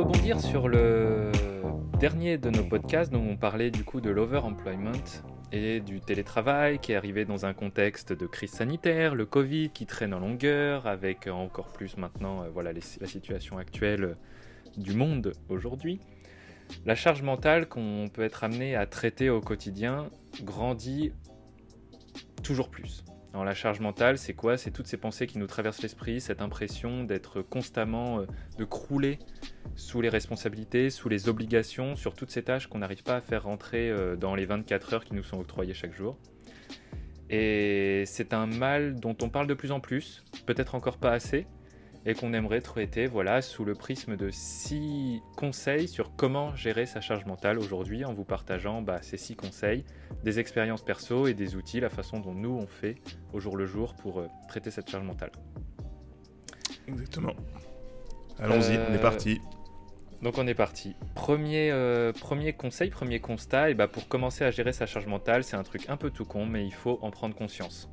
Rebondir sur le dernier de nos podcasts dont on parlait du coup de l'overemployment et du télétravail qui est arrivé dans un contexte de crise sanitaire, le Covid qui traîne en longueur avec encore plus maintenant euh, voilà la situation actuelle du monde aujourd'hui. La charge mentale qu'on peut être amené à traiter au quotidien grandit toujours plus. Alors la charge mentale, c'est quoi? C'est toutes ces pensées qui nous traversent l'esprit, cette impression d'être constamment, euh, de crouler sous les responsabilités, sous les obligations, sur toutes ces tâches qu'on n'arrive pas à faire rentrer euh, dans les 24 heures qui nous sont octroyées chaque jour. Et c'est un mal dont on parle de plus en plus, peut-être encore pas assez, et qu'on aimerait traiter voilà, sous le prisme de six conseils sur comment gérer sa charge mentale aujourd'hui en vous partageant bah, ces six conseils, des expériences perso et des outils, la façon dont nous on fait au jour le jour pour euh, traiter cette charge mentale. Exactement. Allons-y, Euh, on est parti. Donc on est parti. Premier, euh, premier conseil, premier constat, et bah pour commencer à gérer sa charge mentale, c'est un truc un peu tout con, mais il faut en prendre conscience.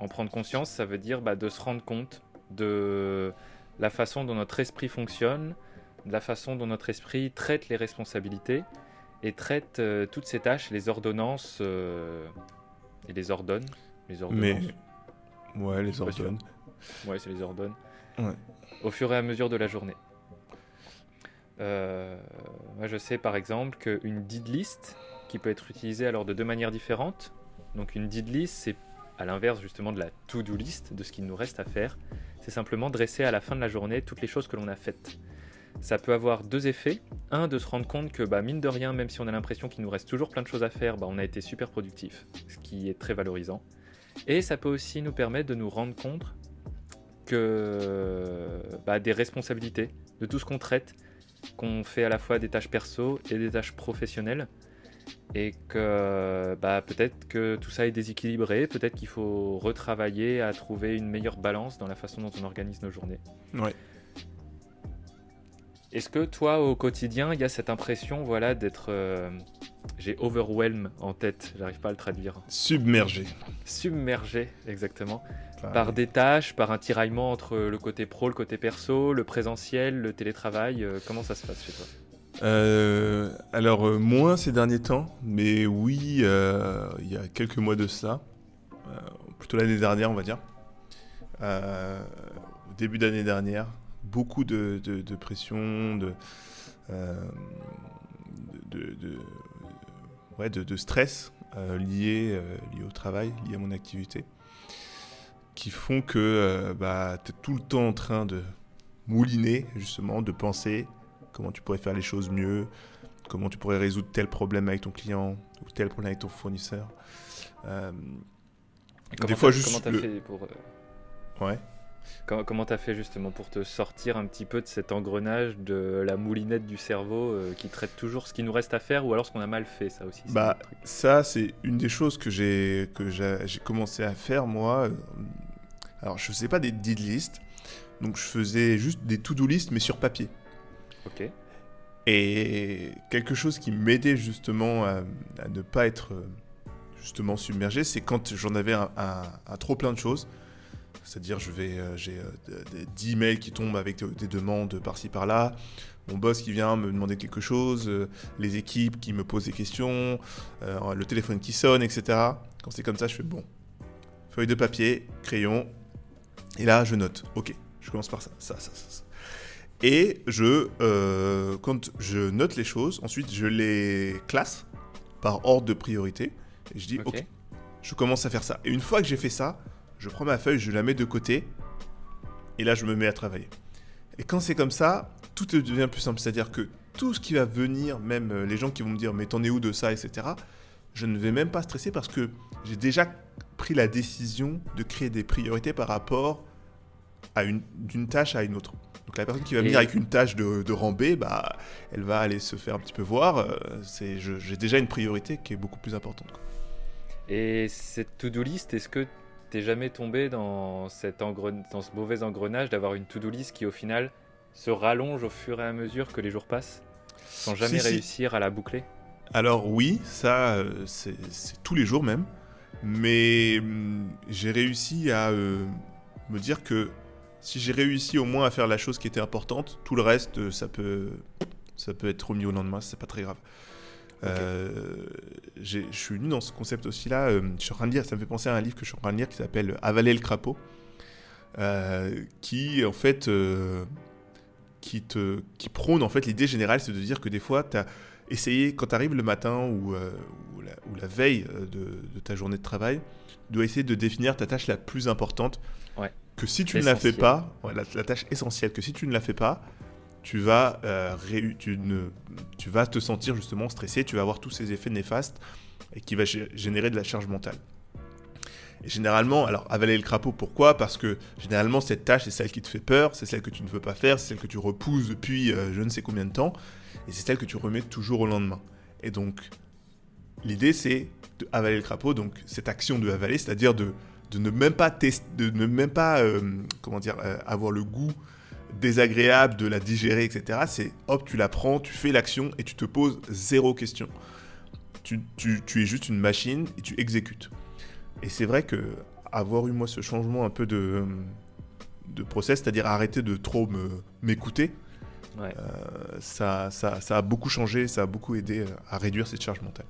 En prendre conscience, ça veut dire bah, de se rendre compte de la façon dont notre esprit fonctionne, de la façon dont notre esprit traite les responsabilités et traite euh, toutes ces tâches, les ordonnances euh, et les ordonne. Les Mais ordonnances. ouais, les ordonnes. Ouais, c'est les ordonne. Ouais. Au fur et à mesure de la journée. Euh, moi, je sais par exemple qu'une did list, qui peut être utilisée alors de deux manières différentes. Donc, une did list, c'est à l'inverse justement de la to-do list, de ce qu'il nous reste à faire. C'est simplement dresser à la fin de la journée toutes les choses que l'on a faites. Ça peut avoir deux effets. Un, de se rendre compte que, bah, mine de rien, même si on a l'impression qu'il nous reste toujours plein de choses à faire, bah, on a été super productif, ce qui est très valorisant. Et ça peut aussi nous permettre de nous rendre compte que bah, des responsabilités, de tout ce qu'on traite, qu'on fait à la fois des tâches perso et des tâches professionnelles, et que bah, peut-être que tout ça est déséquilibré, peut-être qu'il faut retravailler à trouver une meilleure balance dans la façon dont on organise nos journées. Ouais. Est-ce que toi, au quotidien, il y a cette impression voilà, d'être... euh, J'ai overwhelm en tête, j'arrive pas à le traduire. Submergé. Submergé, exactement Par- des tâches, par un tiraillement entre le côté pro, le côté perso, le présentiel, le télétravail. euh, comment ça se passe chez toi? Euh, alors, euh, moins ces derniers temps, mais oui, euh, il y a quelques mois de cela, plutôt l'année dernière, on va dire. Au début d'année dernière, beaucoup de, pression, de, stress lié, au travail, lié à mon activité, qui font que bah, tu es tout le temps en train de mouliner, justement, de penser comment tu pourrais faire les choses mieux, comment tu pourrais résoudre tel problème avec ton client ou tel problème avec ton fournisseur? Euh, des fois, juste Comment t'as le- fait pour... euh, Ouais. Comment t'as fait justement pour te sortir un petit peu de cet engrenage de la moulinette du cerveau euh, qui traite toujours ce qui nous reste à faire ou alors ce qu'on a mal fait, ça aussi Bah. Ça, c'est une des choses que j'ai que j'ai commencé à faire moi. Euh, Alors, je faisais pas des did list, donc je faisais juste des to-do list mais sur papier. Et quelque chose qui m'aidait justement à, ne pas être euh, justement submergé, c'est quand j'en avais un, trop plein de choses. C'est-à-dire, je vais, euh, j'ai euh, des- des 10 mails qui tombent avec euh, des demandes par-ci par-là, mon boss qui vient me demander quelque chose, euh, les équipes qui me posent des questions, euh, le téléphone qui sonne, etc. Quand c'est comme ça, je fais bon. Feuille de papier, crayon, et là, je note. Ok, je commence par ça, ça, ça, ça. Et je, euh, quand je note les choses, ensuite je les classe par ordre de priorité. Et je dis, Ok. je commence à faire ça. Et une fois que j'ai fait ça, je prends ma feuille, je la mets de côté. Et là, je me mets à travailler. Et quand c'est comme ça, tout devient plus simple. C'est-à-dire que tout ce qui va venir, même euh, les gens qui vont me dire, mais t'en es où de ça, etc., je ne vais même pas stresser parce que j'ai déjà pris la décision de créer des priorités par rapport d'une tâche à une autre. Donc la personne qui va venir avec une tâche de, de rang B, bah, elle va aller se faire un petit peu voir. euh, j'ai déjà une priorité qui est beaucoup plus importante. quoi. Et cette to-do list, est-ce que t'es jamais tombé dans, cet engren- dans ce mauvais engrenage d'avoir une to-do list qui au final se rallonge au fur et à mesure que les jours passent sans jamais Si, si. réussir à la boucler? Alors oui, ça, euh, c'est, c'est tous les jours même. Mais hum, j'ai réussi à euh, me dire que si j'ai réussi au moins à faire la chose qui était importante, tout le reste, euh, ça peut, ça peut être remis au lendemain, c'est pas très grave. Euh, je suis venu dans ce concept aussi là. euh, je suis en train de lire, ça me fait penser à un livre que je suis en train de lire qui s'appelle Avaler le crapaud, euh, qui en fait, qui te, qui prône en fait l'idée générale, c'est de dire que des fois, tu as essayé quand tu arrives le matin ou, ou, la, ou la veille de, de ta journée de travail, tu dois essayer de définir ta tâche la plus importante. Ouais. Que si tu ne la fais pas, ouais, la, la tâche essentielle, que si tu ne la fais pas, tu vas, euh, tu, ne, tu vas te sentir justement stressé, tu vas avoir tous ces effets néfastes et qui va gé- générer de la charge mentale. Et généralement, alors avaler le crapaud, pourquoi? Parce que généralement, cette tâche, c'est celle qui te fait peur, c'est celle que tu ne veux pas faire, c'est celle que tu repousses depuis euh, je ne sais combien de temps, et c'est celle que tu remets toujours au lendemain. Et donc, l'idée, c'est de avaler le crapaud, donc cette action de avaler, c'est-à-dire de, de ne même pas, test- de ne même pas euh, comment dire, euh, avoir le goût désagréable de la digérer, etc. C'est hop, tu la prends, tu fais l'action et tu te poses zéro question. Tu, tu- tu es juste une machine et tu exécutes. Et c'est vrai que avoir eu moi ce changement un peu de, de process, c'est-à-dire arrêter de trop m'écouter, Ouais. euh, ça, ça, ça a beaucoup changé, ça a beaucoup aidé à réduire cette charge mentale.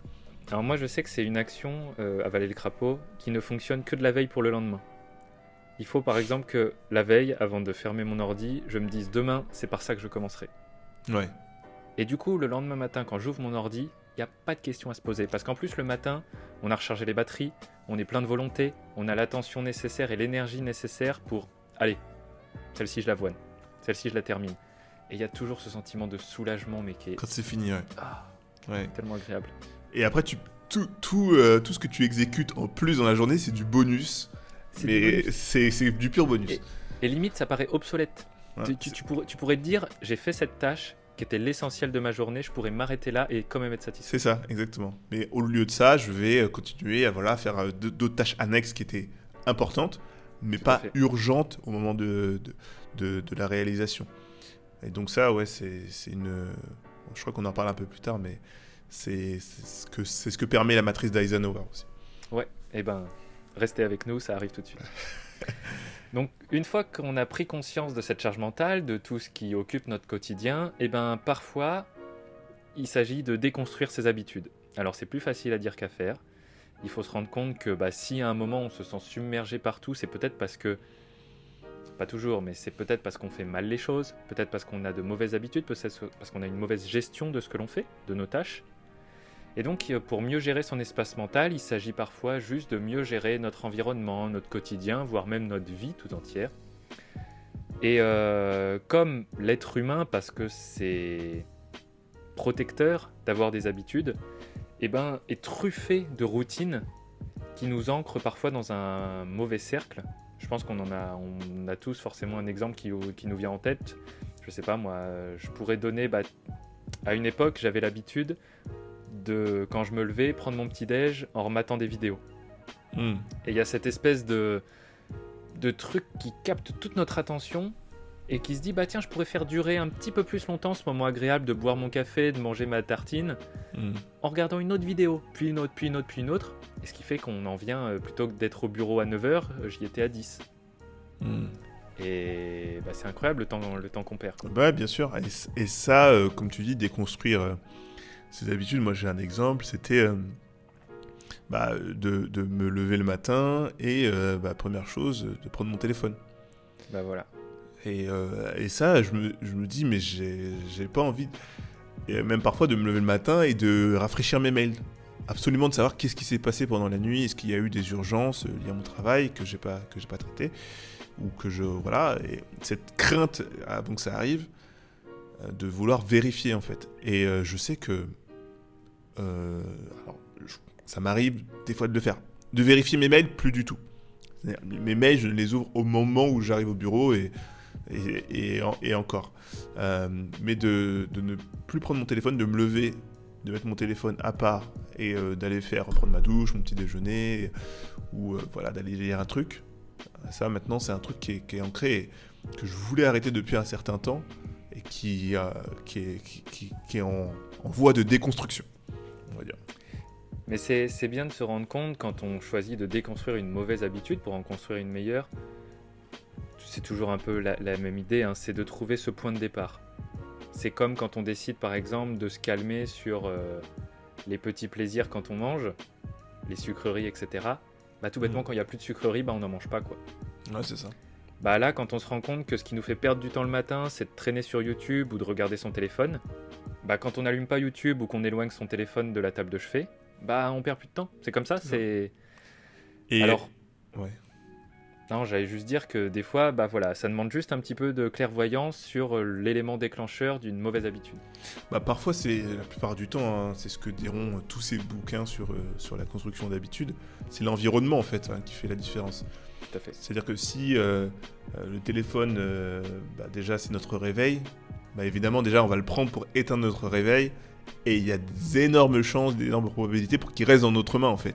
Alors moi je sais que c'est une action, euh, avaler le crapaud, qui ne fonctionne que de la veille pour le lendemain. Il faut par exemple que la veille, avant de fermer mon ordi, je me dise demain c'est par ça que je commencerai. Ouais. Et du coup le lendemain matin quand j'ouvre mon ordi, il n'y a pas de question à se poser. Parce qu'en plus le matin, on a rechargé les batteries, on est plein de volonté, on a l'attention nécessaire et l'énergie nécessaire pour... Allez, celle-ci je la voine, celle-ci je la termine. Et il y a toujours ce sentiment de soulagement mais qui est Quand c'est fini, ouais. ah, ouais. tellement agréable. Et après, tu, tout, tout, euh, tout ce que tu exécutes en plus dans la journée, c'est du bonus. C'est du Mais bonus. c'est du pur bonus. Et- Et limite, ça paraît obsolète. Ouais, tu, tu- c'est- tu pourrais, tu pourrais te dire, j'ai fait cette tâche qui était l'essentiel de ma journée, je pourrais m'arrêter là et quand même être satisfait. C'est ça, exactement. Mais au lieu de ça, je vais euh, continuer à voilà, faire euh, d'autres tâches annexes qui étaient importantes, mais Tout pas fait. urgentes au moment de, de, de- de la réalisation. Et donc ça, ouais, c'est une... je crois qu'on en parle un peu plus tard, mais c'est ce, que- ce que permet la matrice d'Eisenhower aussi. Ouais, et ben, restez avec nous, ça arrive tout de suite. Donc, une fois qu'on a pris conscience de cette charge mentale, de tout ce qui occupe notre quotidien, et ben, parfois, il s'agit de déconstruire ses habitudes. Alors, c'est plus facile à dire qu'à faire. Il faut se rendre compte que bah, si à un moment on se sent submergé partout, c'est peut-être parce que, pas toujours, mais c'est peut-être parce qu'on fait mal les choses, peut-être parce qu'on a de mauvaises habitudes, peut-être parce qu'on a une mauvaise gestion de ce que l'on fait, de nos tâches. Et donc, euh, pour mieux gérer son espace mental, il s'agit parfois juste de mieux gérer notre environnement, notre quotidien, voire même notre vie tout entière. Et euh, comme l'être humain, parce que c'est protecteur d'avoir des habitudes, eh ben, est truffé de routines qui nous ancrent parfois dans un mauvais cercle. Je pense qu'on en a, on a tous forcément un exemple qui, qui nous vient en tête. Je sais pas moi, euh, je pourrais donner, bah, à une époque, j'avais l'habitude de, quand je me levais, prendre mon petit déj en rematant des vidéos. Et il y a cette espèce de, de truc qui capte toute notre attention et qui se dit bah tiens je pourrais faire durer un petit peu plus longtemps ce moment agréable de boire mon café, de manger ma tartine Mm. en regardant une autre vidéo, puis une autre, puis une autre, puis une autre. Et ce qui fait qu'on en vient, euh, plutôt que d'être au bureau à 9h, j'y étais à 10. Mm. Et bah, c'est incroyable le temps, le temps qu'on perd. quoi. Bah, bien sûr. Et, ça, euh, comme tu dis, déconstruire euh, ses habitudes. Moi, j'ai un exemple. C'était euh, bah, de, de me lever le matin et, euh, bah, première chose, de prendre mon téléphone. Bah voilà. Et, euh, et ça, je me, je me dis, mais j'ai pas envie, même parfois, de me lever le matin et de rafraîchir mes mails. Absolument de savoir qu'est-ce qui s'est passé pendant la nuit, est-ce qu'il y a eu des urgences liées à mon travail que j'ai pas, que pas traité, ou que je. Voilà, et cette crainte avant que ça arrive, de vouloir vérifier en fait. Et euh, je sais que. Euh, alors, ça m'arrive des fois de le faire. De vérifier mes mails, plus du tout. Mes mails, je les ouvre au moment où j'arrive au bureau et, et, et en- et encore. Euh, mais de, de ne plus prendre mon téléphone, de me lever, de mettre mon téléphone à part et euh, d'aller faire reprendre ma douche, mon petit déjeuner, ou voilà, d'aller lire un truc. Ça, maintenant, c'est un truc qui est, qui est ancré et que je voulais arrêter depuis un certain temps et qui, qui est, en, voie de déconstruction, on va dire. Mais c'est bien de se rendre compte quand on choisit de déconstruire une mauvaise habitude pour en construire une meilleure. C'est toujours un peu la, la même idée, hein, c'est de trouver ce point de départ. C'est comme quand on décide par exemple de se calmer sur euh, les petits plaisirs quand on mange, les sucreries, etc. Bah tout bêtement Mhm. quand il n'y a plus de sucreries, bah on n'en mange pas quoi. Ouais, c'est ça. Bah là, quand on se rend compte que ce qui nous fait perdre du temps le matin, c'est de traîner sur YouTube ou de regarder son téléphone, bah quand on n'allume pas YouTube ou qu'on éloigne son téléphone de la table de chevet, bah on perd plus de temps. C'est comme ça, c'est... Et Alors, ouais. non, j'allais juste dire que des fois, bah voilà, ça demande juste un petit peu de clairvoyance sur euh, l'élément déclencheur d'une mauvaise habitude. Bah, parfois, c'est la plupart du temps, hein, c'est ce que diront euh, tous ces bouquins sur, euh, sur la construction d'habitudes. C'est l'environnement en fait hein, qui fait la différence. Tout à fait. C'est-à-dire que si euh, le téléphone, bah, déjà c'est notre réveil, bah, évidemment déjà on va le prendre pour éteindre notre réveil et il y a des énormes chances, des énormes probabilités pour qu'il reste dans notre main en fait.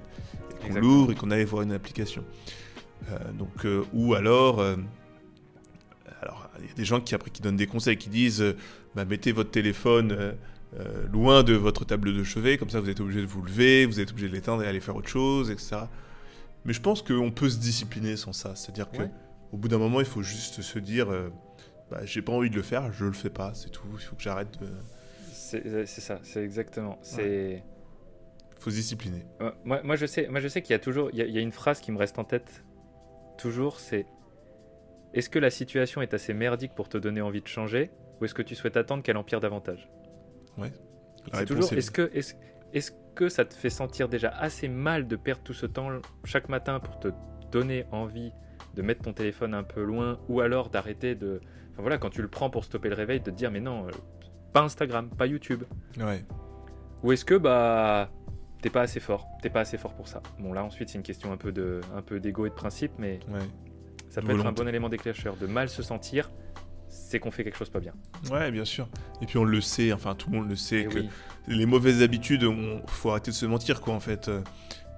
Et Qu'on l'ouvre et qu'on aille voir une application. Euh, donc, euh, ou alors, euh, alors il y a des gens qui après qui donnent des conseils, qui disent bah, mettez votre téléphone loin de votre table de chevet, comme ça vous êtes obligé de vous lever, vous êtes obligé de l'éteindre et aller faire autre chose, etc. Mais je pense qu'on peut se discipliner sans ça. C'est-à-dire que Ouais. au bout d'un moment, il faut juste se dire bah, j'ai pas envie de le faire, je le fais pas, c'est tout. Il faut que j'arrête de. C'est c'est ça, c'est exactement. C'est... Il faut se discipliner. Ouais, Moi, moi, je sais, moi, je sais qu'il y a toujours, il y a, il y a une phrase qui me reste en tête. Toujours, c'est est-ce que la situation est assez merdique pour te donner envie de changer, ou est-ce que tu souhaites attendre qu'elle empire davantage? La C'est toujours est- est-ce que est-ce est-ce que ça te fait sentir déjà assez mal de perdre tout ce temps chaque matin pour te donner envie de mettre ton téléphone un peu loin, ou alors d'arrêter de, enfin voilà, quand tu le prends pour stopper le réveil, de te dire mais non, euh, pas Instagram, pas YouTube. Ouais. Ou est-ce que bah t'es pas assez fort, t'es pas assez fort pour ça? Bon là ensuite c'est une question un peu de un peu d'ego et de principe, mais Ouais. ça peut être un bon élément déclencheur. De mal se sentir, c'est qu'on fait quelque chose pas bien. Ouais, bien sûr. Et puis on le sait, enfin tout le monde le sait, Et que oui, les mauvaises habitudes, on faut arrêter de se mentir, quoi, en fait.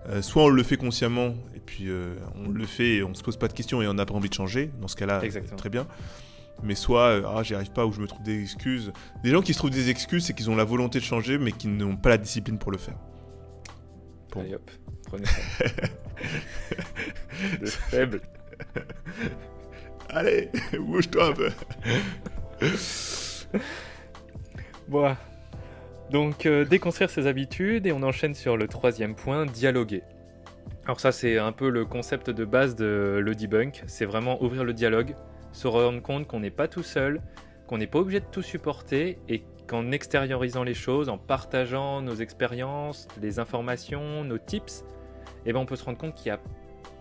Euh, soit on le fait consciemment, et puis euh, on le fait et on se pose pas de questions et on n'a pas envie de changer. Dans ce cas-là, euh, très bien. Mais soit, euh, ah, j'y arrive pas ou je me trouve des excuses. Des gens qui se trouvent des excuses, c'est qu'ils ont la volonté de changer, mais qui n'ont pas la discipline pour le faire. Bon. allez hop, prenez ça. faible. Allez, bouge-toi un peu. Bon. Donc euh, déconstruire ses habitudes et on enchaîne sur le troisième point, dialoguer. Alors ça c'est un peu le concept de base de le debunk, c'est vraiment ouvrir le dialogue, se rendre compte qu'on n'est pas tout seul, qu'on n'est pas obligé de tout supporter et qu'en extériorisant les choses, en partageant nos expériences, les informations, nos tips, eh ben on peut se rendre compte qu'il y a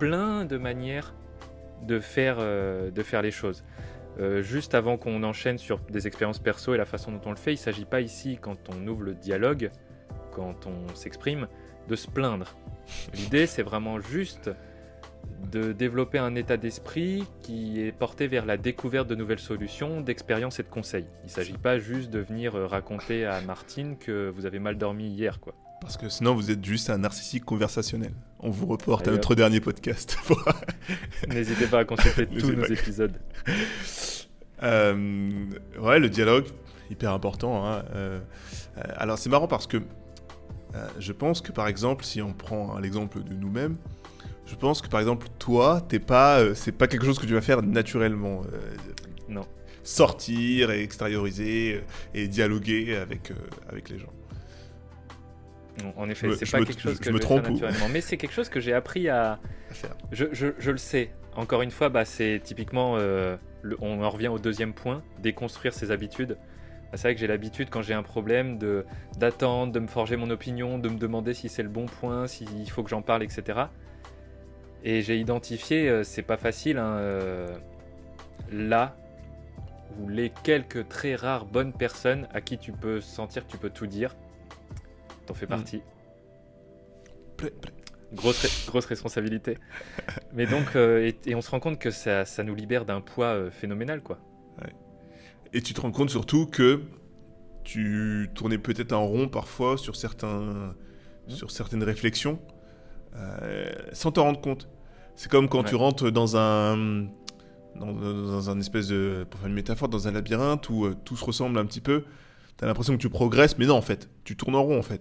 plein de manières de faire, euh, de faire les choses. Euh, juste avant qu'on enchaîne sur des expériences perso et la façon dont on le fait, il ne s'agit pas ici, quand on ouvre le dialogue, quand on s'exprime, de se plaindre. L'idée, c'est vraiment juste de développer un état d'esprit qui est porté vers la découverte de nouvelles solutions, d'expériences et de conseils. Il ne s'agit pas juste de venir euh, raconter à Martine que vous avez mal dormi hier, quoi. Parce que sinon, vous êtes juste un narcissique conversationnel. On vous reporte à notre dernier podcast. N'hésitez pas à consulter tous nos pas. épisodes. Euh, ouais, le dialogue, hyper important. hein, euh, euh, alors c'est marrant parce que euh, je pense que par exemple, si on prend l'exemple de nous-mêmes, je pense que par exemple, toi, t'es pas, c'est pas quelque chose que tu vas faire naturellement. Non. Sortir et extérioriser et dialoguer avec, avec les gens. Non, En effet, me- c'est pas me- quelque chose que me je faire trompe ou- naturellement, mais c'est quelque chose que j'ai appris à, À faire. Je, je- je le sais. encore une fois, bah, c'est typiquement, euh, le- on en revient au deuxième point, déconstruire ses habitudes. Bah, c'est vrai que j'ai l'habitude quand j'ai un problème de d'attendre, de me forger mon opinion, de me demander si c'est le bon point, s'il faut que j'en parle, etc. Et j'ai identifié, euh, c'est pas facile, hein, euh, là où les quelques très rares bonnes personnes à qui tu peux sentir que tu peux tout dire, t'en fais Mm. partie. Play. Grosse, grosse responsabilité. Mais donc, euh, et, et on se rend compte que ça, ça nous libère d'un poids euh, phénoménal, quoi. Et tu te rends compte surtout que tu tournais peut-être en rond parfois sur, certains, sur certaines réflexions euh, sans t'en rendre compte. C'est comme quand Ouais. tu rentres dans un, dans, dans un espèce de, pour faire une métaphore, dans un labyrinthe où euh, tout se ressemble un petit peu. Tu as l'impression que tu progresses, mais non, en fait, tu tournes en rond, en fait.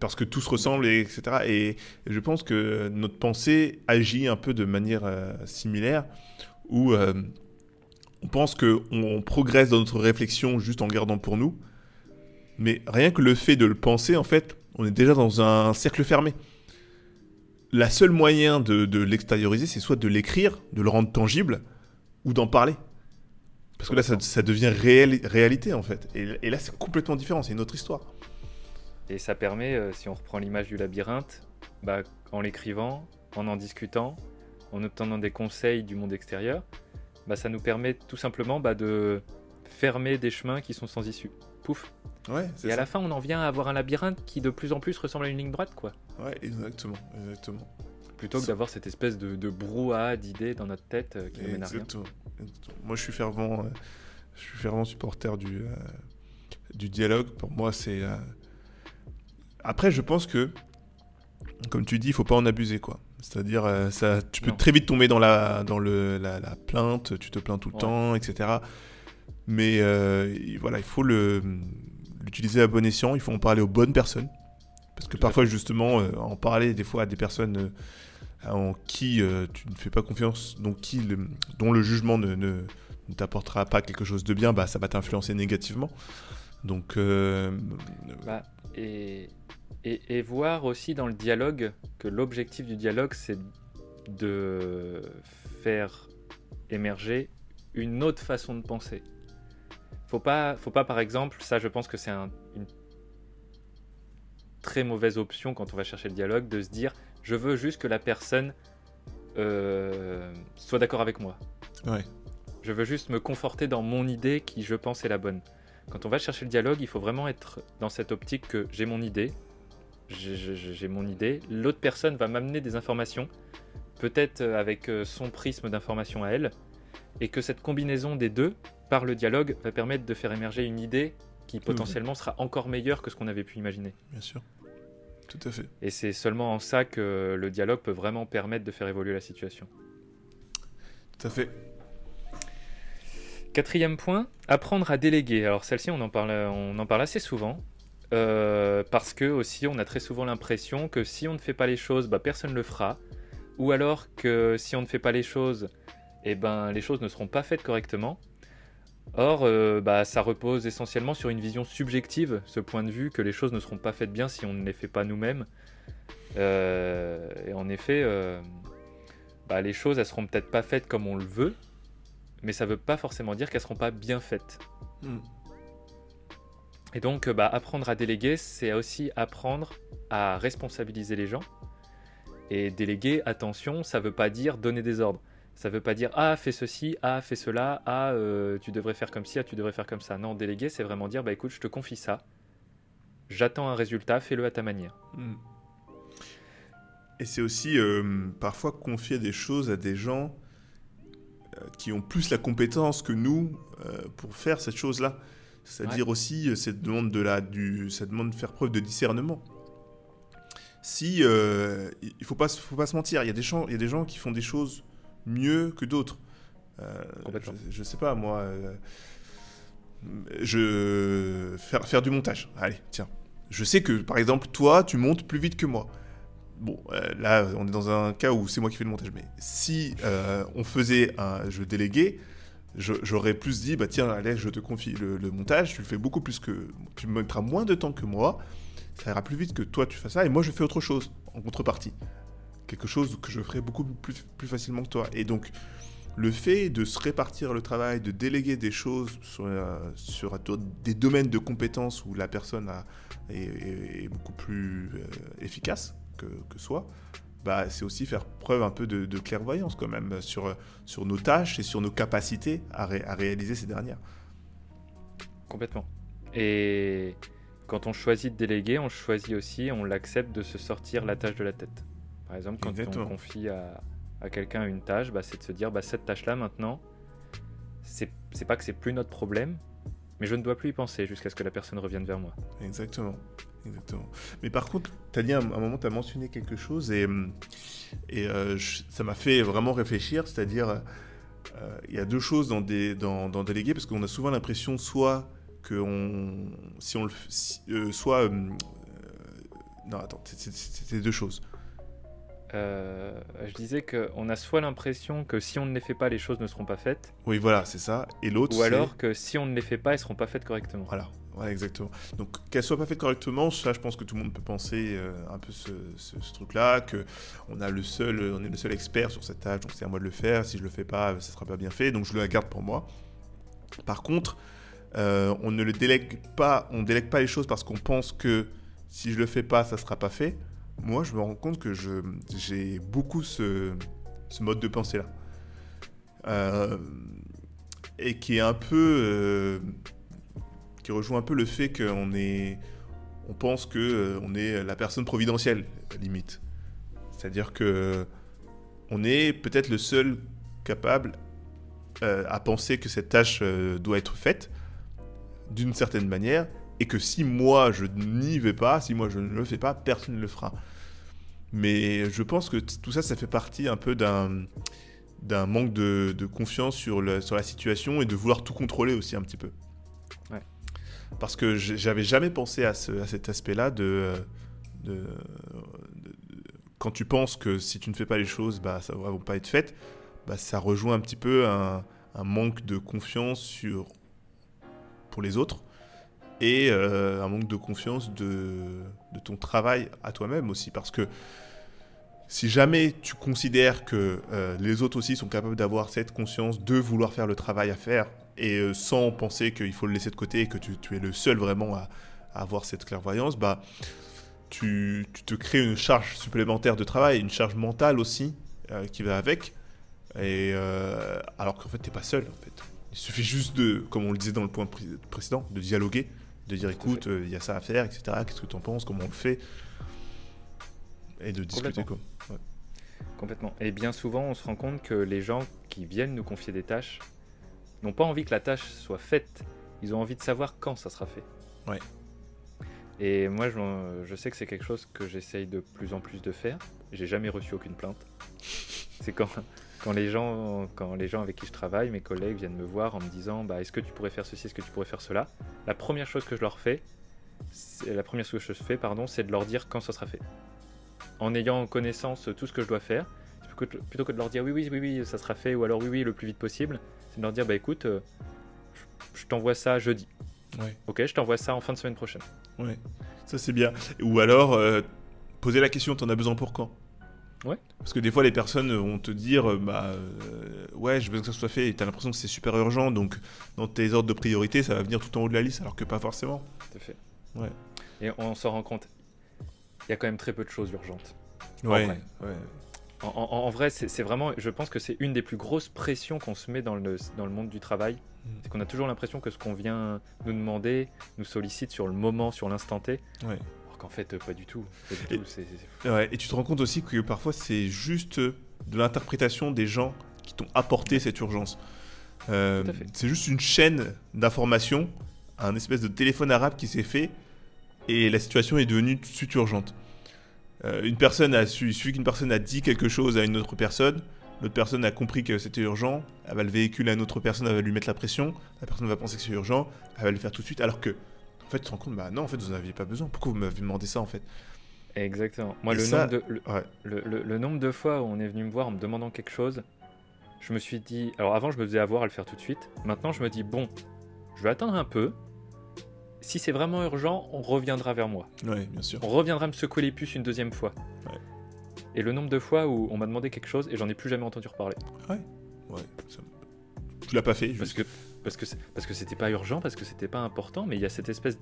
Parce que tout se ressemble, et etc. Et, je pense que notre pensée agit un peu de manière euh, similaire, où euh, on pense qu'on on progresse dans notre réflexion juste en gardant pour nous. Mais rien que le fait de le penser, en fait, on est déjà dans un cercle fermé. La seule moyen de, l'extérioriser, c'est soit de l'écrire, de le rendre tangible, ou d'en parler. Parce que là, ça, devient réalité, en fait. Et là, c'est complètement différent, c'est une autre histoire. Et ça permet, euh, si on reprend l'image du labyrinthe, bah, en l'écrivant, en en discutant, en obtenant des conseils du monde extérieur, bah, ça nous permet tout simplement bah, de fermer des chemins qui sont sans issue. Pouf. Ouais, Et à ça. la fin, on en vient à avoir un labyrinthe qui de plus en plus ressemble à une ligne droite, quoi. Ouais, exactement, exactement. Plutôt que d'avoir cette espèce de, de brouhaha d'idées dans notre tête euh, qui ne mène à rien. Exactement. Moi, je suis fervent, euh, je suis fervent supporter du, du dialogue. Pour moi, c'est. Après, je pense que, comme tu dis, il faut pas en abuser, quoi. C'est-à-dire, euh, ça, tu peux Non. très vite tomber dans la, dans le, la, la plainte, tu te plains tout le Ouais. temps, etc. Mais euh, il- voilà, il faut le l'utiliser à bon escient. Il faut en parler aux bonnes personnes, parce que Tout parfois, justement, euh, en parler des fois à des personnes. en qui tu ne fais pas confiance, donc qui le- dont le jugement ne, ne- ne t'apportera pas quelque chose de bien, bah, ça va t'influencer négativement. Donc, euh, Bah, et, et, et voir aussi dans le dialogue que l'objectif du dialogue, c'est de faire émerger une autre façon de penser. Faut pas, faut pas par exemple, ça je pense que c'est un- une très mauvaise option quand on va chercher le dialogue, de se dire je veux juste que la personne euh, soit d'accord avec moi. ouais, Je veux juste me conforter dans mon idée qui, je pense, est la bonne. Quand on va chercher le dialogue, il faut vraiment être dans cette optique que j'ai mon idée, j'ai- mon idée, l'autre personne va m'amener des informations, peut-être euh, avec euh, son prisme d'information à elle, et que cette combinaison des deux, par le dialogue, va permettre de faire émerger une idée qui potentiellement sera encore meilleure que ce qu'on avait pu imaginer. bien sûr. Tout à fait. Et c'est seulement en ça que le dialogue peut vraiment permettre de faire évoluer la situation. Tout à fait. Quatrième point, apprendre à déléguer. Alors celle-ci, on en parle, assez souvent. euh, parce que aussi, on a très souvent l'impression que si on ne fait pas les choses, bah, personne ne le fera. Ou alors que si on ne fait pas les choses, eh ben, les choses ne seront pas faites correctement. Or, euh, bah, ça repose essentiellement sur une vision subjective, ce point de vue que les choses ne seront pas faites bien si on ne les fait pas nous-mêmes. Euh, et en effet, bah, les choses, elles seront peut-être pas faites comme on le veut, mais ça veut pas forcément dire qu'elles seront pas bien faites. Hmm. Et donc, euh, bah, apprendre à déléguer, c'est aussi apprendre à responsabiliser les gens. Et déléguer, attention, ça veut pas dire donner des ordres. Ça veut pas dire ah fais ceci, ah fais cela, ah euh, tu devrais faire comme ci, ah tu devrais faire comme ça. Non, déléguer, c'est vraiment dire bah écoute, je te confie ça. J'attends un résultat, fais-le à ta manière. Hmm. Et c'est aussi euh, parfois confier des choses à des gens qui ont plus la compétence que nous euh, pour faire cette chose-là. C'est-à-dire aussi, euh, cette demande de la, du, ça demande de faire preuve de discernement. Si euh, il faut pas, faut pas se mentir, il y a des gens, il y a des gens qui font des choses mieux que d'autres. Euh, je, je sais pas moi. euh, je faire faire du montage. Allez, tiens. Je sais que par exemple toi, tu montes plus vite que moi. Bon, euh, là, on est dans un cas où c'est moi qui fais le montage. Mais si euh, on faisait un jeu délégué, j'aurais plus dit, bah tiens, allez, je te confie le, montage, tu le fais beaucoup plus que... Tu me mettras moins de temps que moi, ça ira plus vite que toi tu fasses ça, et moi je fais autre chose, en contrepartie. quelque chose que je ferai beaucoup plus, facilement que toi. Et donc, le fait de se répartir le travail, de déléguer des choses sur, euh, des domaines de compétences où la personne est, beaucoup plus efficace que, que soi, bah, c'est aussi faire preuve un peu de, clairvoyance quand même sur, sur nos tâches et sur nos capacités à, à réaliser ces dernières. Complètement. Et quand on choisit de déléguer, on choisit aussi, on l'accepte de se sortir la tâche de la tête. Par exemple, quand on confie à, à quelqu'un une tâche, bah, c'est de se dire bah, cette tâche-là maintenant, c'est pas que c'est plus notre problème, mais je ne dois plus y penser jusqu'à ce que la personne revienne vers moi. Exactement. Exactement. Mais par contre, tu as dit à un moment, tu as mentionné quelque chose et, euh, ça m'a fait vraiment réfléchir, c'est-à-dire, euh, il y a deux choses dans, dans, déléguer, parce qu'on a souvent l'impression soit que si on le, euh, soit, non attends, c'est deux choses. Euh, je disais qu'on a soit l'impression que si on ne les fait pas, les choses ne seront pas faites. Oui, voilà, c'est ça. Et l'autre, Ou alors que si on ne les fait pas, elles ne seront pas faites correctement. Voilà, voilà exactement. Donc qu'elles soient pas faites correctement, ça, je pense que tout le monde peut penser euh, un peu ce, truc-là, que on a le seul, on est le seul expert sur cette tâche, donc c'est à moi de le faire. Si je le fais pas, ça sera pas bien fait, donc je le garde pour moi. Par contre, euh, on ne le délègue pas, on délègue pas les choses parce qu'on pense que si je le fais pas, ça sera pas fait moi, je me rends compte que j'ai beaucoup ce, mode de pensée-là. Euh, et qui est un peu. Euh, qui rejoint un peu le fait qu'on est. On pense que euh, on est la personne providentielle, limite. C'est-à-dire que. On est peut-être le seul capable à penser que cette tâche doit être faite d'une certaine manière et que si moi je n'y vais pas, si moi je ne le fais pas, personne ne le fera. Mais je pense que tout ça, ça fait partie un peu d'un d'un manque de, confiance sur, le, sur la situation et de vouloir tout contrôler aussi un petit peu. Ouais. Parce que j'avais jamais pensé à, ce, à cet aspect-là de, de, quand tu penses que si tu ne fais pas les choses, bah, ça ne va pas être fait, bah, ça rejoint un petit peu un, un manque de confiance sur, pour les autres et euh, un manque de confiance de, ton travail à toi-même aussi. Parce que si jamais tu considères que euh, les autres aussi sont capables d'avoir cette conscience de vouloir faire le travail à faire et euh, sans penser qu'il faut le laisser de côté et que tu, es le seul vraiment à, avoir cette clairvoyance, bah, tu, tu, te crées une charge supplémentaire de travail, une charge mentale aussi qui va avec. Et alors qu'en fait, tu n'es pas seul. En fait. Il suffit juste de, comme on le disait dans le point précédent, de dialoguer de dire écoute, euh, il y a ça à faire, etc. Qu'est-ce que tu en penses, comment on le fait Et de discuter quoi. Complètement. Et bien souvent, on se rend compte que les gens qui viennent nous confier des tâches n'ont pas envie que la tâche soit faite. Ils ont envie de savoir quand ça sera fait. Ouais. Et moi, je, je sais que c'est quelque chose que j'essaye de plus en plus de faire. J'ai jamais reçu aucune plainte. c'est quand, quand les gens, quand les gens avec qui je travaille, mes collègues viennent me voir en me disant, bah, est-ce que tu pourrais faire ceci, est-ce que tu pourrais faire cela, la première chose que je leur fais, la première chose que je fais, pardon, c'est de leur dire quand ça sera fait. En ayant connaissance de tout ce que je dois faire, plutôt que de leur dire oui, oui, oui, oui, ça sera fait, ou alors oui, oui, le plus vite possible, c'est de leur dire, bah écoute, euh, je t'envoie ça jeudi. Ok, je t'envoie ça en fin de semaine prochaine. Ouais, ça c'est bien. Ou alors, euh, poser la question, t'en as besoin pour quand? Parce que des fois, les personnes vont te dire euh, bah, euh, Ouais, j'ai besoin que ça soit fait, et t'as l'impression que c'est super urgent, donc dans tes ordres de priorité, ça va venir tout en haut de la liste, alors que pas forcément. Tout à fait. Ouais. Et on s'en rend compte, il y a quand même très peu de choses urgentes. Ouais, en vrai. Ouais. En, vrai, c'est vraiment, je pense que c'est une des plus grosses pressions qu'on se met dans le, dans le monde du travail. Mm. C'est qu'on a toujours l'impression que ce qu'on vient nous demander nous sollicite sur le moment, sur l'instant T. Ouais. En fait, pas du tout. et, tu te rends compte aussi que parfois, c'est juste de l'interprétation des gens qui t'ont apporté cette urgence. Euh, c'est juste une chaîne d'informations, un espèce de téléphone arabe qui s'est fait, et la situation est devenue tout de suite urgente. Euh, une personne a su, il suffit qu'une personne a dit quelque chose à une autre personne, l'autre personne a compris que c'était urgent, elle va le véhiculer à une autre personne, elle va lui mettre la pression, la personne va penser que c'est urgent, elle va le faire tout de suite, alors que en fait, tu te rends compte, bah non, en fait, vous n'en aviez pas besoin. Pourquoi vous m'avez demandé ça, en fait? Exactement. Moi, le, nombre de, le, nombre de fois où on est venu me voir en me demandant quelque chose, je me suis dit. Alors, avant, je me faisais avoir à le faire tout de suite. Maintenant, je me dis, bon, je vais attendre un peu. Si c'est vraiment urgent, on reviendra vers moi. Oui, bien sûr. On reviendra me secouer les puces une deuxième fois. et le nombre de fois où on m'a demandé quelque chose et j'en ai plus jamais entendu reparler. Ouais, ouais. Ça... Tu l'as pas fait, Parce que parce que parce que c'était pas urgent, parce que c'était pas important, mais il y a cette espèce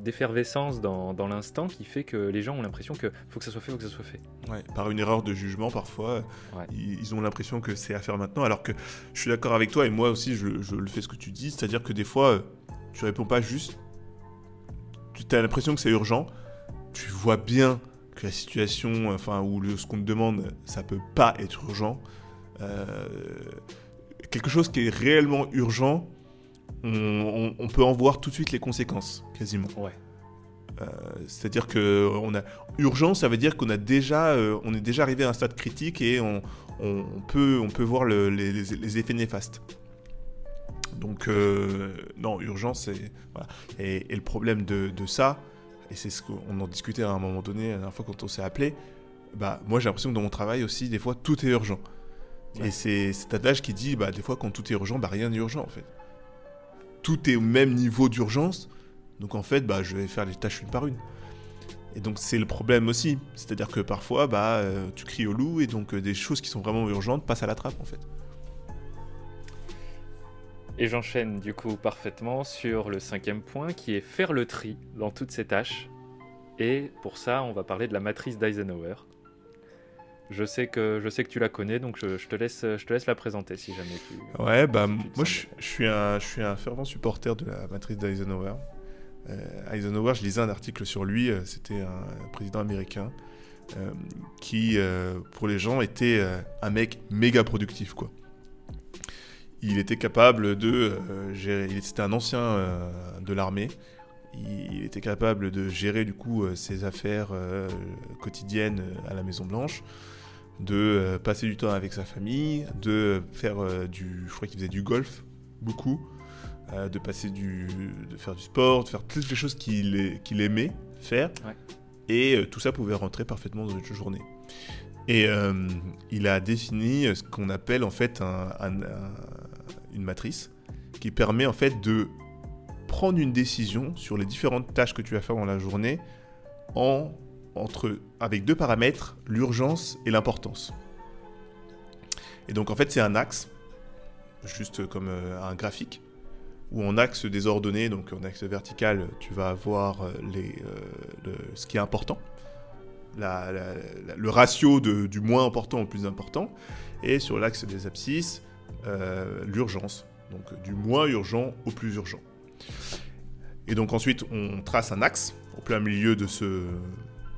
d'effervescence dans, dans l'instant qui fait que les gens ont l'impression que faut que ça soit fait, faut que ça soit fait. Ouais, par une erreur de jugement parfois, ils, ont l'impression que c'est à faire maintenant, alors que je suis d'accord avec toi et moi aussi je, je, le fais ce que tu dis, c'est-à-dire que des fois tu réponds pas juste, tu as l'impression que c'est urgent, tu vois bien que la situation, enfin, ou le, ce qu'on te demande, ça peut pas être urgent. Euh, quelque chose qui est réellement urgent, on, peut en voir tout de suite les conséquences, quasiment. Ouais. Euh, c'est-à-dire que on a urgence, ça veut dire qu'on a déjà, euh, on est déjà arrivé à un stade critique et on, peut, on peut voir les, effets néfastes. Donc non, urgence, c'est voilà. et, le problème de, de ça, et c'est ce qu'on en discutait à un moment donné, la dernière fois quand on s'est appelé, bah, moi j'ai l'impression que dans mon travail aussi, des fois, tout est urgent. Et c'est cet adage qui dit, bah, des fois, quand tout est urgent, bah, rien n'est urgent en fait. Tout est au même niveau d'urgence, donc en fait, bah, je vais faire les tâches une par une. Et donc c'est le problème aussi, c'est-à-dire que parfois, bah, euh, tu cries au loup et donc euh, des choses qui sont vraiment urgentes passent à la trappe en fait. Et j'enchaîne du coup parfaitement sur le cinquième point qui est faire le tri dans toutes ces tâches. Et pour ça, on va parler de la matrice d'Eisenhower. Je sais que je sais que tu la connais, donc je, te laisse je te laisse la présenter si jamais tu. Ouais, bah moi je, suis un je suis un fervent supporter de la matrice d'Eisenhower. Euh, Eisenhower, je lisais un article sur lui. Euh, c'était un président américain euh, qui, pour les gens, était un mec méga productif quoi il était capable de euh, gérer. C'était un ancien euh, de l'armée. Il, était capable de gérer du coup euh, ses affaires quotidiennes à la Maison Blanche, de passer du temps avec sa famille, de faire du, je crois qu'il faisait du golf beaucoup, de passer du, de faire du sport, de faire toutes les choses qu'il aimait faire. Et tout ça pouvait rentrer parfaitement dans une journée. Et il a défini ce qu'on appelle en fait un, une matrice qui permet en fait de prendre une décision sur les différentes tâches que tu vas faire dans la journée en, entre, avec deux paramètres, l'urgence et l'importance. Et donc en fait c'est un axe, juste comme euh, un graphique, où en axe désordonné, donc en axe vertical, tu vas avoir euh, les, euh, ce qui est important, le ratio de, du moins important au plus important, et sur l'axe des abscisses, l'urgence, donc du moins urgent au plus urgent. Et donc ensuite, on trace un axe au plein milieu de ce,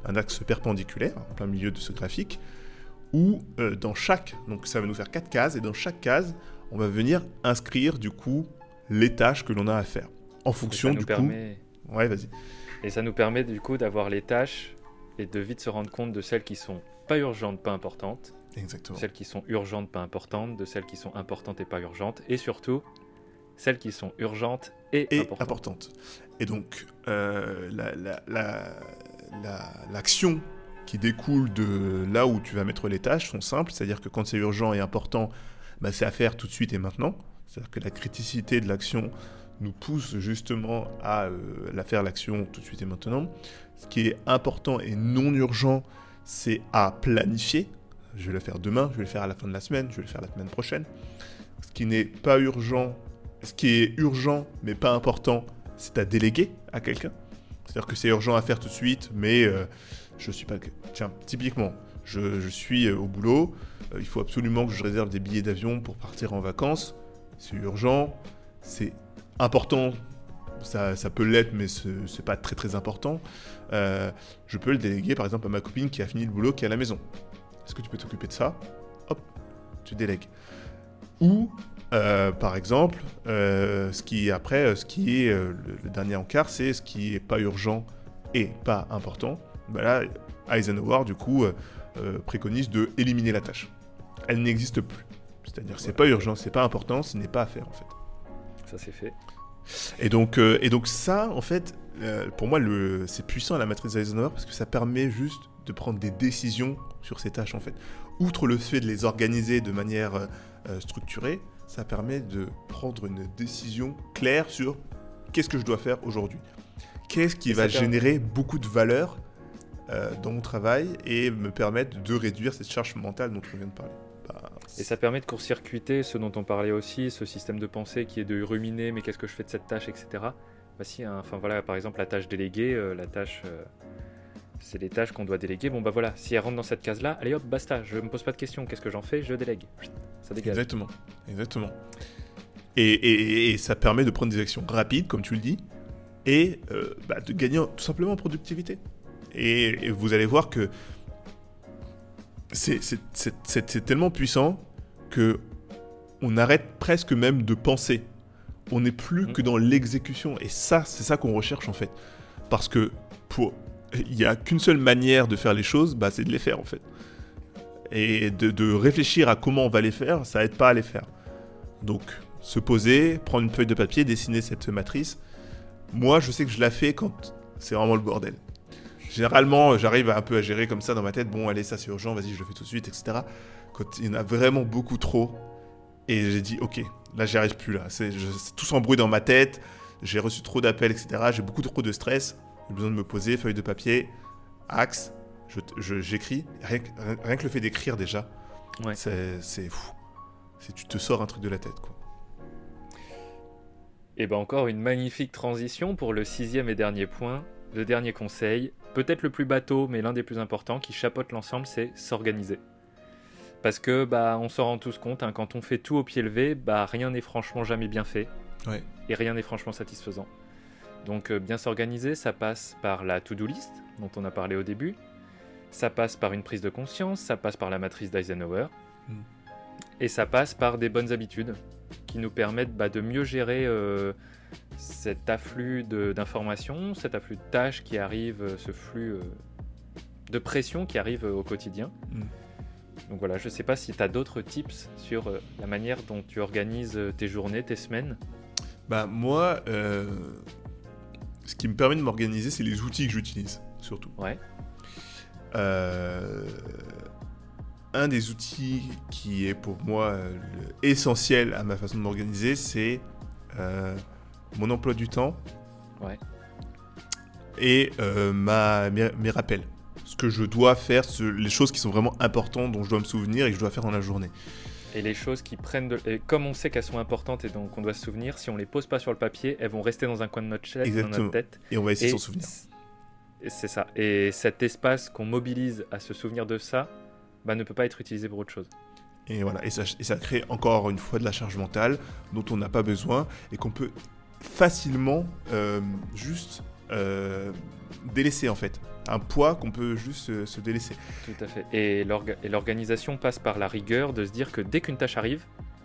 un axe perpendiculaire, au plein milieu de ce graphique, où euh, dans chaque, donc ça va nous faire quatre cases, et dans chaque case, on va venir inscrire du coup les tâches que l'on a à faire, en fonction du permet... coup. Ouais, vas-y. Et ça nous permet du coup d'avoir les tâches et de vite se rendre compte de celles qui sont pas urgentes, pas importantes, Exactement. Celles qui sont urgentes, pas importantes, de celles qui sont importantes et pas urgentes, et surtout celles qui sont urgentes et, importantes. Et donc, euh, l'action la, qui découle de là où tu vas mettre les tâches sont simples, c'est-à-dire que quand c'est urgent et important, bah, c'est à faire tout de suite et maintenant. C'est-à-dire que la criticité de l'action nous pousse justement à euh, la faire l'action tout de suite et maintenant. Ce qui est important et non urgent, c'est à planifier, je vais le faire demain, je vais le faire à la fin de la semaine, je vais le faire la semaine prochaine. Ce qui n'est pas urgent, ce qui est urgent mais pas important, c'est à déléguer à quelqu'un. C'est-à-dire que c'est urgent à faire tout de suite, mais je euh, je suis pas. Tiens, typiquement, je, suis euh, au boulot, euh, il faut absolument que je réserve des billets d'avion pour partir en vacances. C'est urgent, c'est important. Ça, ça peut l'être, mais ce n'est pas très très important. je peux le déléguer par exemple à ma copine qui a fini le boulot, qui est à la maison. Est-ce que tu peux t'occuper de ça? Hop, tu délègues. Ou, euh, par exemple, euh, ce qui après, euh, ce qui est le, dernier encart, c'est ce qui est pas urgent et pas important. Ben là, Eisenhower, du coup, préconise de éliminer la tâche. Elle n'existe plus. C'est-à-dire, c'est pas urgent, c'est pas important, ce n'est pas à faire en fait. Ça c'est fait. Et donc, et donc ça, en fait, pour moi, c'est puissant la matrice Eisenhower parce que ça permet juste de prendre des décisions sur ces tâches en fait. Outre le fait de les organiser de manière euh, euh, structurée, ça permet de prendre une décision claire sur qu'est-ce que je dois faire aujourd'hui. Qu'est-ce qui va générer beaucoup de valeur euh, dans mon travail et me permettent de réduire cette charge mentale dont on vient de parler. Bah, Et ça permet de court-circuiter ce dont on parlait aussi, ce système de pensée qui est de ruminer, mais qu'est-ce que je fais de cette tâche, etc. Bah si, hein, enfin voilà, par exemple la tâche déléguée, euh, la tâche, euh, c'est les tâches qu'on doit déléguer. Bon bah voilà, si elle rentre dans cette case-là, allez hop, basta, je me pose pas de questions, qu'est-ce que j'en fais, je délègue. Ça dégage. Exactement, exactement. Et, et- et ça permet de prendre des actions rapides, comme tu le dis, et euh, bah, de gagner tout simplement en productivité. Et, et vous allez voir que c'est tellement puissant que on arrête presque même de penser. On n'est plus Mhm. que dans l'exécution. Et ça, c'est ça qu'on recherche en fait. Parce que pour, il n'y a qu'une seule manière de faire les choses, bah, c'est de les faire en fait. Et de, réfléchir à comment on va les faire, ça aide pas à les faire. Donc, se poser, prendre une feuille de papier, dessiner cette matrice. Moi, je sais que je la fais quand c'est vraiment le bordel. Généralement, j'arrive un peu à gérer comme ça dans ma tête. Bon, allez, ça c'est urgent, vas-y, je le fais tout de suite, etc. Quand il y en a vraiment beaucoup trop, et j'ai dit, ok, là, j'y arrive plus là. Je- tout s'embrouille dans ma tête. J'ai reçu trop d'appels, etc. J'ai beaucoup trop de stress. J'ai besoin de me poser, feuille de papier, axe. je- je- J'écris. rien, que- rien- rien que le fait d'écrire déjà, Ouais. c'est fou. Tu te sors un truc de la tête, quoi. Et ben encore une magnifique transition pour le sixième et dernier point, le dernier conseil, peut-être le plus bateau, mais l'un des plus importants, qui chapeaute l'ensemble, c'est s'organiser. Parce que bah on s'en rend tous compte, hein, quand on fait tout au pied levé, bah rien n'est franchement jamais bien fait. Ouais. Et rien n'est franchement satisfaisant. Donc euh, bien s'organiser, ça passe par la to-do list, dont on a parlé au début. Ça passe par une prise de conscience, ça passe par la matrice d'Eisenhower. Mm. Et ça passe par des bonnes habitudes qui nous permettent bah, de mieux gérer euh, cet afflux d'informations, cet afflux de tâches qui arrive, euh, ce flux euh, de pression qui arrive au quotidien. Mm. Donc voilà, je sais pas si tu as d'autres tips sur euh, la manière dont tu organises tes journées, tes semaines. Bah moi, euh, ce qui me permet de m'organiser, c'est les outils que j'utilise, surtout. Ouais. Euh, un des outils qui est pour moi euh, essentiel à ma façon de m'organiser, c'est euh, mon emploi du temps. Ouais. Et euh, ma, mes, mes rappels. Ce que je dois faire, ce- les choses qui sont vraiment importantes, dont je dois me souvenir et que je dois faire dans la journée. Et les choses qui prennent de... Et comme on sait qu'elles sont importantes et donc on doit se souvenir, si on les pose pas sur le papier, elles vont rester dans un coin de notre, tête, dans notre tête. Et on va essayer de s'en souvenir. C'est ça. Et cet espace qu'on mobilise à se souvenir de ça, bah, ne peut pas être utilisé pour autre chose. Et voilà, et ça, et ça crée encore une fois de la charge mentale dont on n'a pas besoin et qu'on peut facilement euh, juste euh, délaisser en fait. Un poids qu'on peut juste se délaisser. Tout à fait. Et l'orga- et l'organisation passe par la rigueur de se dire que dès qu'une tâche arrive,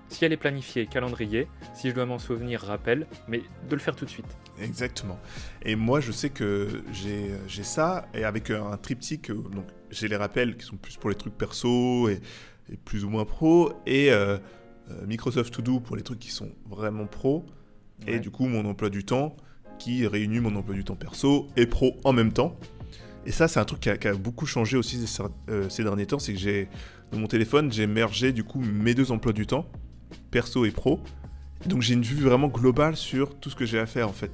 si elle est planifiée, calendrier, si je dois m'en souvenir, rappel, mais de le faire tout de suite. Exactement. Et moi, je sais que j'ai j'ai ça, et avec un triptyque, donc j'ai les rappels qui sont plus pour les trucs perso et, et plus ou moins pro, et euh, euh, Microsoft To Do pour les trucs qui sont vraiment pro, et du coup mon emploi du temps qui réunit mon emploi du temps perso et pro en même temps. Et ça, c'est un truc qui a, beaucoup changé aussi ces, euh, ces derniers temps, c'est que j'ai dans mon téléphone, j'ai mergé du coup mes deux emplois du temps, perso et pro. Donc j'ai une vue vraiment globale sur tout ce que j'ai à faire en fait.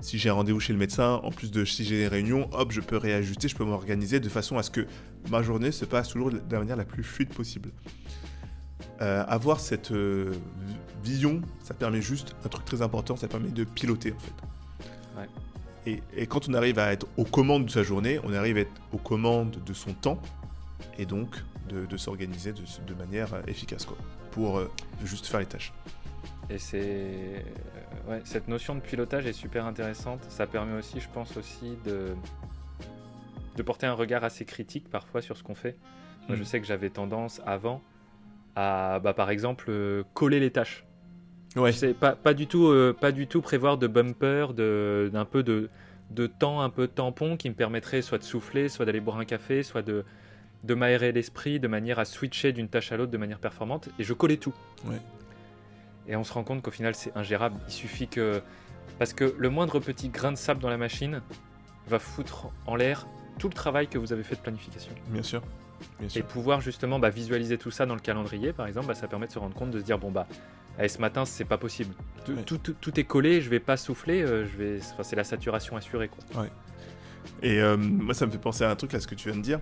Si j'ai un rendez-vous chez le médecin, en plus de si j'ai des réunions, hop, je peux réajuster, je peux m'organiser de façon à ce que ma journée se passe toujours de la manière la plus fluide possible. Euh, avoir cette euh, vi- vision, ça permet juste un truc très important, ça permet de piloter en fait. Ouais. Et, et quand on arrive à être aux commandes de sa journée, on arrive à être aux commandes de son temps et donc de, de s'organiser de, de manière euh, efficace quoi, pour euh, juste faire les tâches. Et c'est euh, ouais, cette notion de pilotage est super intéressante. Ça permet aussi, je pense aussi de de porter un regard assez critique parfois sur ce qu'on fait. Moi, je Mm. sais que j'avais tendance avant à, bah, par exemple, coller les tâches. Ouais. Sais pas, pas du tout, euh, pas du tout prévoir de bumper, de d'un peu de de temps, un peu tampon qui me permettrait soit de souffler, soit d'aller boire un café, soit de de m'aérer l'esprit de manière à switcher d'une tâche à l'autre de manière performante. Et je collais tout. Ouais. Et on se rend compte qu'au final, c'est ingérable. Il suffit que. Parce que le moindre petit grain de sable dans la machine va foutre en l'air tout le travail que vous avez fait de planification. Bien sûr. Bien Et pouvoir justement bah, visualiser tout ça dans le calendrier, par exemple, bah, ça permet de se rendre compte, de se dire bon bah, allez, ce matin, c'est pas possible. Tout, Ouais. tout- tout- tout est collé, je vais pas souffler, euh, je vais. Enfin, c'est la saturation assurée quoi. Et euh, moi, ça me fait penser à un truc, là, ce que tu viens de dire,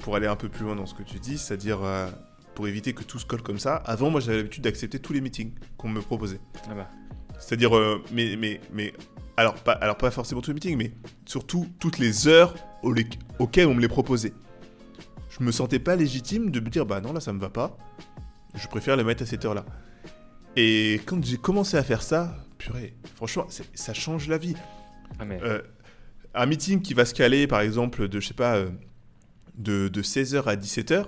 pour aller un peu plus loin dans ce que tu dis, c'est-à-dire euh, pour éviter que tout se colle comme ça. Avant, moi, j'avais l'habitude d'accepter tous les meetings qu'on me proposait. Ah bah. C'est-à-dire, euh, mais, mais, mais alors, pas, alors pas forcément tous les meetings, mais surtout toutes les heures au- auxquelles on me les proposait. Je me sentais pas légitime de me dire, bah non, là, ça me va pas. Je préfère les mettre à cette heure-là. Et quand j'ai commencé à faire ça, purée, franchement, ça change la vie. Ah, mais Euh, un meeting qui va se caler, par exemple, de, je sais pas, euh, de, de 16h à 17h,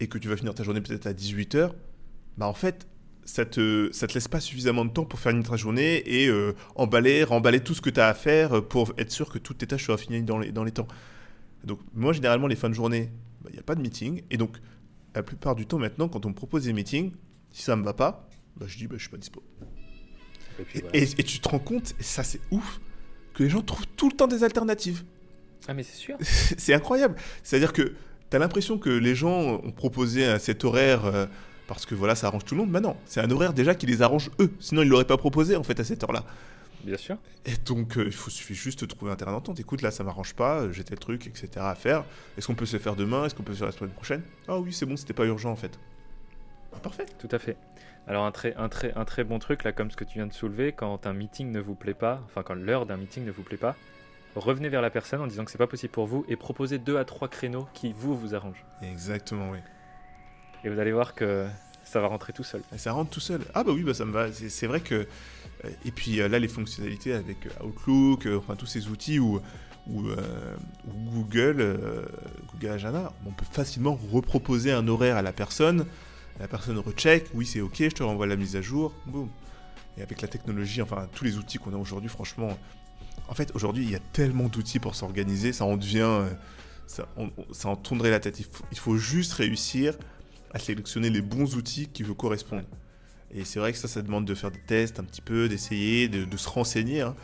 et que tu vas finir ta journée peut-être à 18h, bah en fait, ça te, ça te laisse pas suffisamment de temps pour finir ta journée et euh, emballer, remballer tout ce que tu as à faire pour être sûr que toutes tes tâches soient finies dans les, dans les temps. Donc, moi, généralement, les fins de journée, bah, il n'y a pas de meeting. Et donc, la plupart du temps, maintenant, quand on me propose des meetings, si ça me va pas, bah, je dis, bah, je suis pas dispo. et puis Et, voilà. et- et tu te rends compte, et ça c'est ouf, que les gens trouvent tout le temps des alternatives. Ah, mais c'est sûr. c'est incroyable. C'est-à-dire que tu as l'impression que les gens ont proposé cet horaire euh, parce que voilà, ça arrange tout le monde. Mais non, c'est un horaire déjà qui les arrange eux. Sinon, ils l'auraient pas proposé en fait à cette heure-là. Bien sûr. Et donc, euh, il faut, suffit juste de trouver un terrain d'entente. Écoute, là, ça m'arrange pas, euh, j'ai tel truc, etc. à faire. Est-ce qu'on peut se faire demain? Est-ce qu'on peut se faire la semaine prochaine? Ah oui, c'est bon, c'était pas urgent en fait. Parfait. Tout à fait. Alors un très, un, très, un très bon truc, là, comme ce que tu viens de soulever, quand un meeting ne vous plaît pas, enfin quand l'heure d'un meeting ne vous plaît pas, revenez vers la personne en disant que c'est pas possible pour vous et proposez deux à trois créneaux qui vous vous arrangent. Exactement, oui. Et vous allez voir que ça va rentrer tout seul. Et ça rentre tout seul. Ah bah oui, bah ça me va. C'est vrai que... euh, Et puis euh, là, les fonctionnalités avec euh, Outlook, enfin tous ces outils où, où, euh, où Google, euh, Google Agenda, on peut facilement reproposer un horaire à la personne. La personne recheck, oui c'est ok, je te renvoie la mise à jour, boum. Et avec la technologie, enfin tous les outils qu'on a aujourd'hui, franchement, en fait aujourd'hui il y a tellement d'outils pour s'organiser, ça en devient, euh, ça, en tournerait la tête. Il faut, juste réussir à sélectionner les bons outils qui vous correspondent. Et c'est vrai que ça, ça demande de faire des tests un petit peu, d'essayer, de, se renseigner. hein.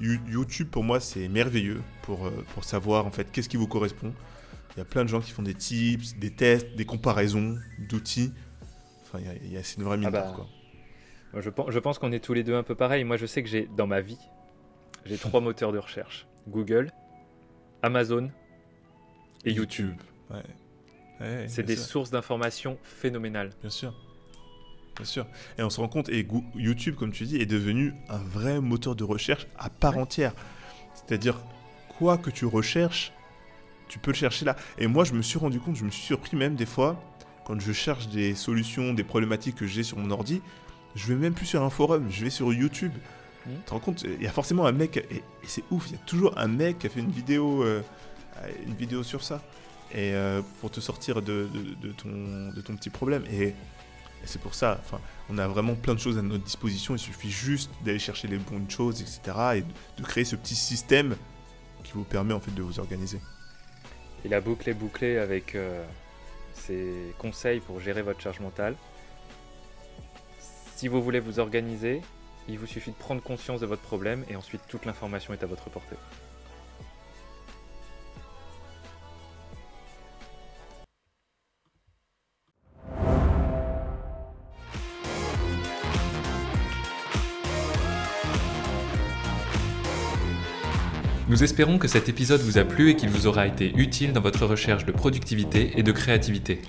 You- YouTube, pour moi, c'est merveilleux pour, euh, pour savoir en fait qu'est-ce qui vous correspond. Il y a plein de gens qui font des tips, des tests, des comparaisons d'outils. Enfin, il y a- y une vraie mine Ah bah, d'or, quoi. Moi, je, pense, je pense qu'on est tous les deux un peu pareil. Moi, je sais que j'ai dans ma vie, j'ai trois moteurs de recherche Google, Amazon et YouTube. Ouais. Ouais, C'est des sûr. sources d'informations phénoménales. Bien sûr. Bien sûr. Et on se rend compte, et YouTube, comme tu dis, est devenu un vrai moteur de recherche à part entière. C'est-à-dire, quoi que tu recherches, tu peux le chercher là. Et moi, je me suis rendu compte, je me suis surpris même des fois, quand je cherche des solutions, des problématiques que j'ai sur mon ordi, je vais même plus sur un forum, je vais sur YouTube. Mhm. Tu te rends compte, il y a forcément un mec, et, et c'est ouf, il y a toujours un mec qui a fait une vidéo, euh, une vidéo sur ça. Et euh, pour te sortir de, de- de ton, de ton petit problème. Et, et c'est pour ça, enfin, on a vraiment plein de choses à notre disposition. Il suffit juste d'aller chercher les bonnes choses, etc. Et de, de créer ce petit système qui vous permet en fait de vous organiser. Et la boucle est bouclée avec euh, ces conseils pour gérer votre charge mentale. Si vous voulez vous organiser, il vous suffit de prendre conscience de votre problème et ensuite toute l'information est à votre portée. Nous espérons que cet épisode vous a plu et qu'il vous aura été utile dans votre recherche de productivité et de créativité.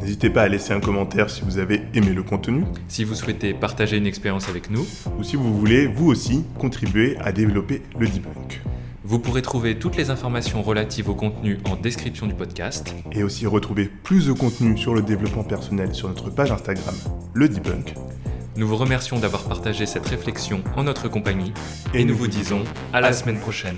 N'hésitez pas à laisser un commentaire si vous avez aimé le contenu Si vous souhaitez partager une expérience avec nous, ou si vous voulez vous aussi contribuer à développer le debunk. vous pourrez trouver toutes les informations relatives au contenu en description du podcast. Et aussi retrouver plus de contenu sur le développement personnel sur notre page Instagram, le debunk. Nous vous remercions d'avoir partagé cette réflexion en notre compagnie et nous vous disons à la semaine prochaine.